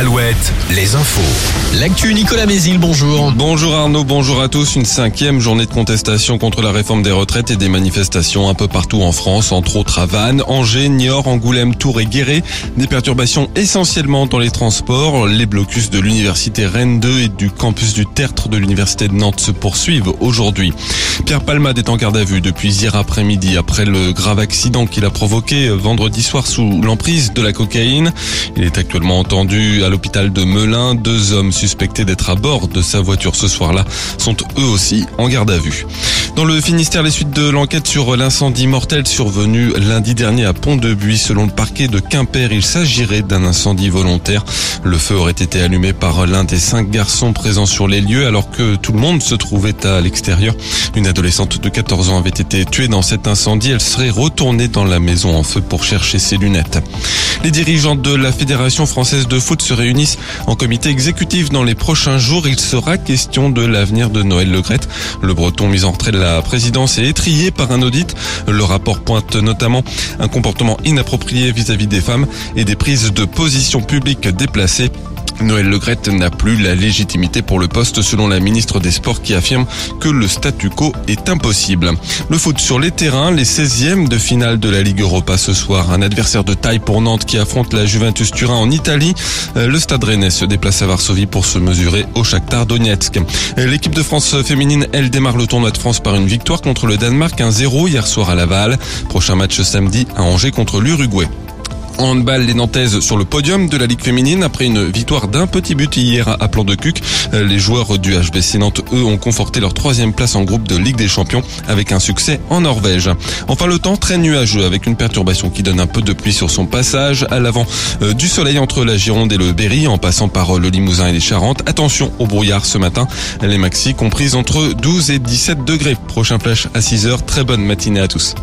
Alouette, les infos. L'actu Nicolas Mézil, bonjour. Bonjour Arnaud, bonjour à tous. Une cinquième journée de contestation contre la réforme des retraites et des manifestations un peu partout en France, entre autres à Vannes, Angers, Niort, Angoulême, Tours et Guéret. Des perturbations essentiellement dans les transports. Les blocus de l'université Rennes 2 et du campus du Tertre de l'université de Nantes se poursuivent aujourd'hui. Pierre Palmade est en garde à vue depuis hier après-midi après le grave accident qu'il a provoqué vendredi soir sous l'emprise de la cocaïne. Il est actuellement entendu à l'hôpital de Melun. Deux hommes suspectés d'être à bord de sa voiture ce soir-là sont eux aussi en garde à vue. Dans le Finistère, les suites de l'enquête sur l'incendie mortel survenu lundi dernier à Pont-de-Buis, selon le parquet de Quimper, il s'agirait d'un incendie volontaire. Le feu aurait été allumé par l'un des cinq garçons présents sur les lieux alors que tout le monde se trouvait à l'extérieur. Une adolescente de 14 ans avait été tuée dans cet incendie. Elle serait retournée dans la maison en feu pour chercher ses lunettes. Les dirigeants de la Fédération française de foot se réunissent en comité exécutif dans les prochains jours. Il sera question de l'avenir de Noël Legrette. Le breton mis en retrait de la présidence est étrié par un audit. Le rapport pointe notamment un comportement inapproprié vis-à-vis des femmes et des prises de position publiques déplacées. Noël Legrette n'a plus la légitimité pour le poste selon la ministre des Sports qui affirme que le statu quo est impossible. Le foot sur les terrains, les 16e de finale de la Ligue Europa ce soir. Un adversaire de taille pour Nantes qui affronte la Juventus Turin en Italie. Euh, le Stade Rennais se déplace à Varsovie pour se mesurer au Shakhtar Donetsk. Euh, l'équipe de France féminine, elle démarre le tournoi de France par une victoire contre le Danemark 1-0 hier soir à Laval. Prochain match samedi à Angers contre l'Uruguay. En handball, les Nantaises sur le podium de la Ligue féminine après une victoire d'un petit but hier à Plan de Cuc. Les joueurs du HBC Nantes, eux, ont conforté leur troisième place en groupe de Ligue des Champions avec un succès en Norvège. Enfin, le temps très nuageux avec une perturbation qui donne un peu de pluie sur son passage à l'avant euh, du soleil entre la Gironde et le Berry en passant par euh, le Limousin et les Charentes. Attention au brouillard ce matin. Les maxi comprises entre 12 et 17 degrés. Prochain flash à 6 heures. Très bonne matinée à tous.